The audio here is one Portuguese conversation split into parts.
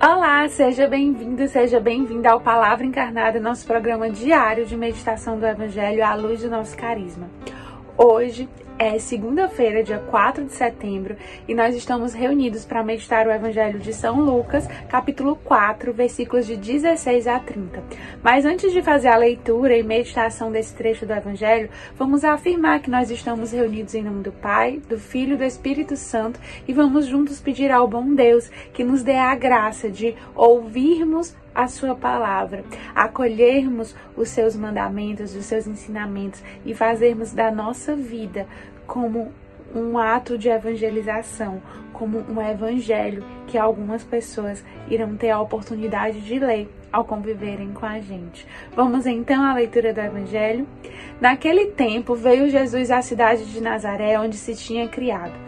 Olá, seja bem-vindo, seja bem-vinda ao Palavra Encarnada, nosso programa diário de meditação do Evangelho à luz do nosso carisma. Hoje é segunda-feira, dia 4 de setembro, e nós estamos reunidos para meditar o Evangelho de São Lucas, capítulo 4, versículos de 16 a 30. Mas antes de fazer a leitura e meditação desse trecho do Evangelho, vamos afirmar que nós estamos reunidos em nome do Pai, do Filho e do Espírito Santo e vamos juntos pedir ao bom Deus que nos dê a graça de ouvirmos a sua palavra, acolhermos os seus mandamentos, os seus ensinamentos e fazermos da nossa vida como um ato de evangelização, como um evangelho que algumas pessoas irão ter a oportunidade de ler ao conviverem com a gente. Vamos então à leitura do evangelho. Naquele tempo veio Jesus à cidade de Nazaré, onde se tinha criado.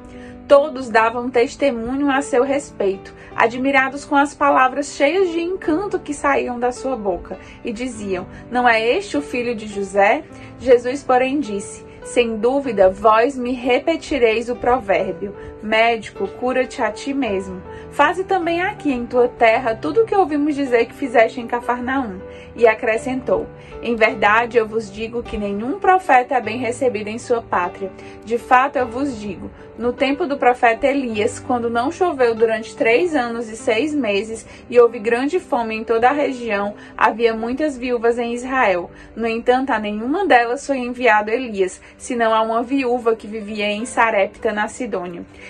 Todos davam testemunho a seu respeito, admirados com as palavras cheias de encanto que saíam da sua boca, e diziam: Não é este o filho de José? Jesus, porém, disse: sem dúvida, vós me repetireis o provérbio: Médico, cura-te a ti mesmo. Faze também aqui em tua terra tudo o que ouvimos dizer que fizeste em Cafarnaum. E acrescentou: Em verdade eu vos digo que nenhum profeta é bem recebido em sua pátria. De fato eu vos digo: no tempo do profeta Elias, quando não choveu durante três anos e seis meses e houve grande fome em toda a região, havia muitas viúvas em Israel. No entanto, a nenhuma delas foi enviado Elias, senão a uma viúva que vivia em Sarepta, na Sidônia.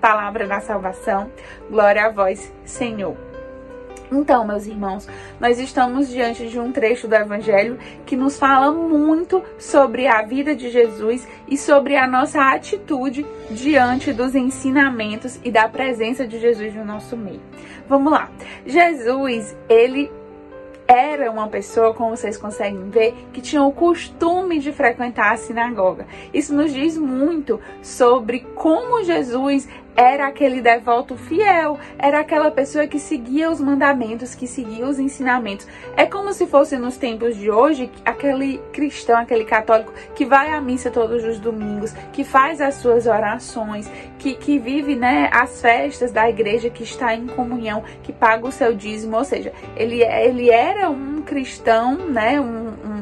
Palavra da salvação. Glória a vós, Senhor. Então, meus irmãos, nós estamos diante de um trecho do Evangelho que nos fala muito sobre a vida de Jesus e sobre a nossa atitude diante dos ensinamentos e da presença de Jesus no nosso meio. Vamos lá. Jesus, ele era uma pessoa, como vocês conseguem ver, que tinha o costume de frequentar a sinagoga. Isso nos diz muito sobre como Jesus era aquele devoto fiel, era aquela pessoa que seguia os mandamentos, que seguia os ensinamentos. É como se fosse nos tempos de hoje aquele cristão, aquele católico que vai à missa todos os domingos, que faz as suas orações, que, que vive né, as festas da igreja, que está em comunhão, que paga o seu dízimo. Ou seja, ele, ele era um cristão, né, um, um,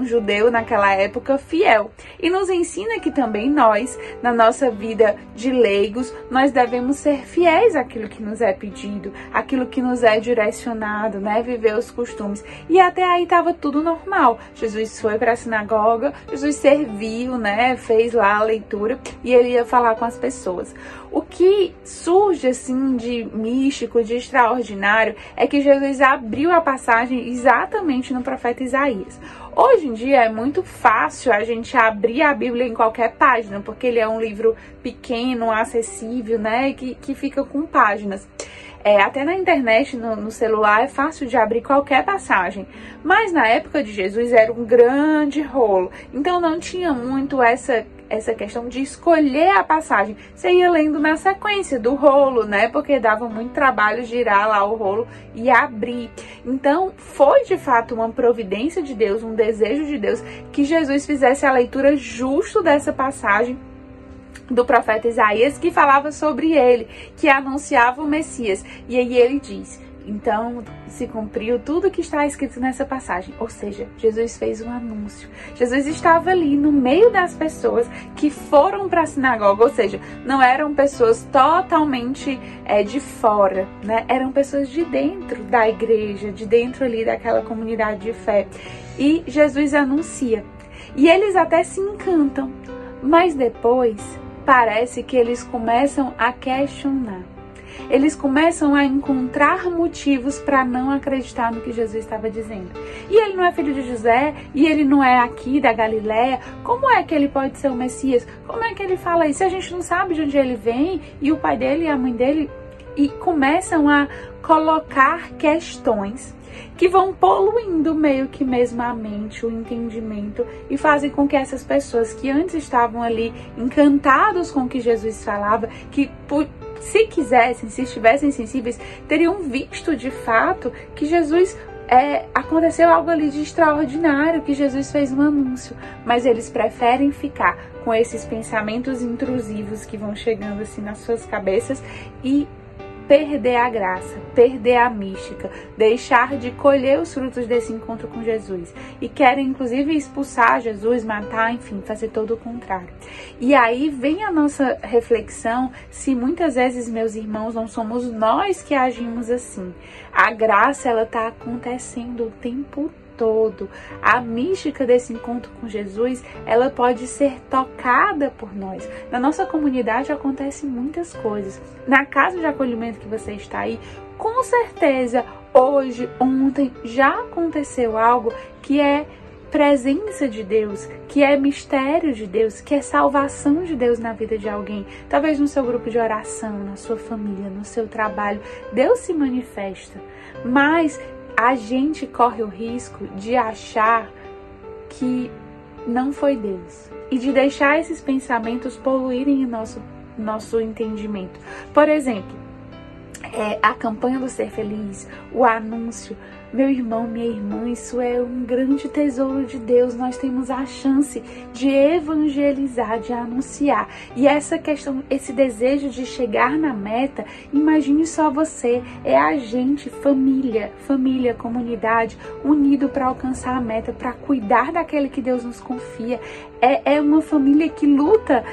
um judeu naquela época fiel. E nos ensina que também nós, na nossa vida de leigos, nós devemos ser fiéis àquilo que nos é pedido, àquilo que nos é direcionado, né? Viver os costumes. E até aí estava tudo normal. Jesus foi para a sinagoga, Jesus serviu, né? Fez lá a leitura e ele ia falar com as pessoas. O que surge assim de místico, de extraordinário, é que Jesus abriu a passagem exatamente no profeta Isaías. Hoje em dia é muito fácil a gente abrir a Bíblia em qualquer página, porque ele é um livro pequeno, acessível, né? Que, que fica com páginas. É, até na internet, no, no, celular, é fácil de abrir qualquer passagem. Mas na época de Jesus era um grande rolo. Então não tinha muito essa essa questão de escolher a passagem. Você ia lendo na sequência do rolo, né? Porque dava muito trabalho girar lá o rolo e abrir. Então, foi de fato uma providência de Deus, um desejo de Deus que Jesus fizesse a leitura justo dessa passagem do profeta Isaías que falava sobre ele, que anunciava o Messias. E aí ele diz: então se cumpriu tudo que está escrito nessa passagem. Ou seja, Jesus fez um anúncio. Jesus estava ali no meio das pessoas que foram para a sinagoga, ou seja, não eram pessoas totalmente é, de fora, né? Eram pessoas de dentro da igreja, de dentro ali daquela comunidade de fé. E Jesus anuncia. E eles até se encantam, mas depois parece que eles começam a questionar eles começam a encontrar motivos para não acreditar no que Jesus estava dizendo. E ele não é filho de José, e ele não é aqui da Galiléia. Como é que ele pode ser o Messias? Como é que ele fala isso? A gente não sabe de onde ele vem, e o pai dele e a mãe dele e começam a colocar questões que vão poluindo meio que mesmo a mente, o entendimento e fazem com que essas pessoas que antes estavam ali encantados com o que Jesus falava, que se quisessem, se estivessem sensíveis, teriam visto de fato que Jesus é, aconteceu algo ali de extraordinário, que Jesus fez um anúncio, mas eles preferem ficar com esses pensamentos intrusivos que vão chegando assim nas suas cabeças e perder a graça, perder a mística, deixar de colher os frutos desse encontro com Jesus. E querem, inclusive, expulsar Jesus, matar, enfim, fazer todo o contrário. E aí vem a nossa reflexão se muitas vezes, meus irmãos, não somos nós que agimos assim. A graça, ela está acontecendo o tempo todo. A mística desse encontro com Jesus, ela pode ser tocada por nós. Na nossa comunidade acontecem muitas coisas. Na casa de acolhimento que você está aí, com certeza, hoje, ontem, já aconteceu algo que é presença de Deus, que é mistério de Deus, que é salvação de Deus na vida de alguém. Talvez no seu grupo de oração, na sua família, no seu trabalho, Deus se manifesta. Mas a gente corre o risco de achar que não foi Deus e de deixar esses pensamentos poluírem o nosso, nosso entendimento. Por exemplo, é, a campanha do Ser Feliz, o anúncio. Meu irmão, minha irmã, isso é um grande tesouro de Deus. Nós temos a chance de evangelizar, de anunciar. E essa questão, esse desejo de chegar na meta, imagine só você, é a gente, família, família, comunidade, unido para alcançar a meta, para cuidar daquele que Deus nos confia. É, é uma família que luta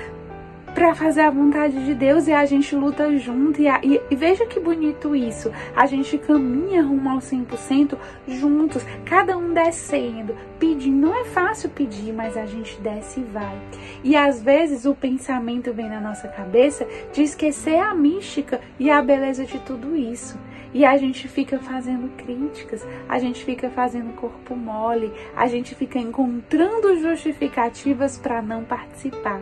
para fazer a vontade de Deus e a gente luta junto. E, a, e, e, veja que bonito isso. A gente caminha rumo ao 100% juntos, cada um descendo, pedindo. Não é fácil pedir, mas a gente desce e vai. E às vezes o pensamento vem na nossa cabeça de esquecer a mística e a beleza de tudo isso. E a gente fica fazendo críticas, a gente fica fazendo corpo mole, a gente fica encontrando justificativas para não participar.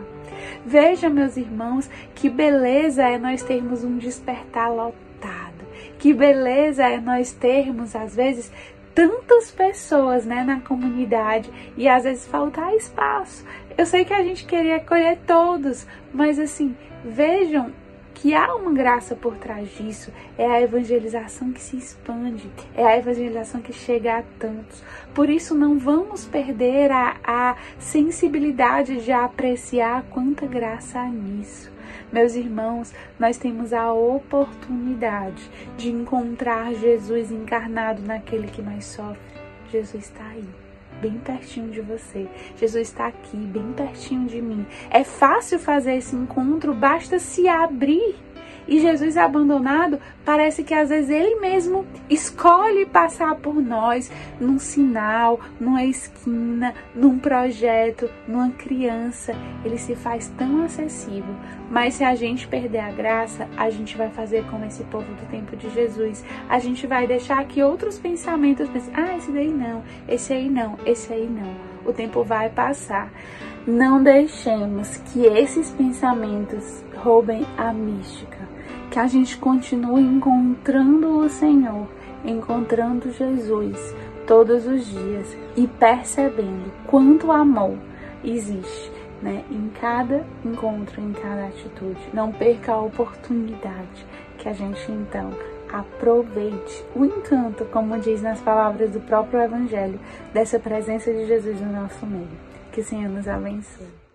Veja, meus irmãos, que beleza é nós termos um despertar lotado. Que beleza é nós termos, às vezes, tantas pessoas né, na comunidade e às vezes faltar espaço. Eu sei que a gente queria acolher todos, mas assim, vejam que há uma graça por trás disso, é a evangelização que se expande, é a evangelização que chega a tantos. Por isso, não vamos perder a, a sensibilidade de apreciar quanta graça há nisso. Meus irmãos, nós temos a oportunidade de encontrar Jesus encarnado naquele que mais sofre. Jesus está aí bem pertinho de você. Jesus está aqui, bem pertinho de mim. É fácil fazer esse encontro, basta se abrir e Jesus abandonado, parece que às vezes ele mesmo escolhe passar por nós num sinal, numa esquina, num projeto, numa criança. Ele se faz tão acessível. Mas se a gente perder a graça, a gente vai fazer como esse povo do tempo de Jesus. A gente vai deixar que outros pensamentos pensem: ah, esse daí não, esse aí não, esse aí não. O tempo vai passar. Não deixemos que esses pensamentos roubem a mística que a gente continue encontrando o Senhor, encontrando Jesus todos os dias e percebendo quanto amor existe né, em cada encontro, em cada atitude. Não perca a oportunidade que a gente então aproveite o encanto, como diz nas palavras do próprio Evangelho, dessa presença de Jesus no nosso meio. Que o Senhor nos abençoe.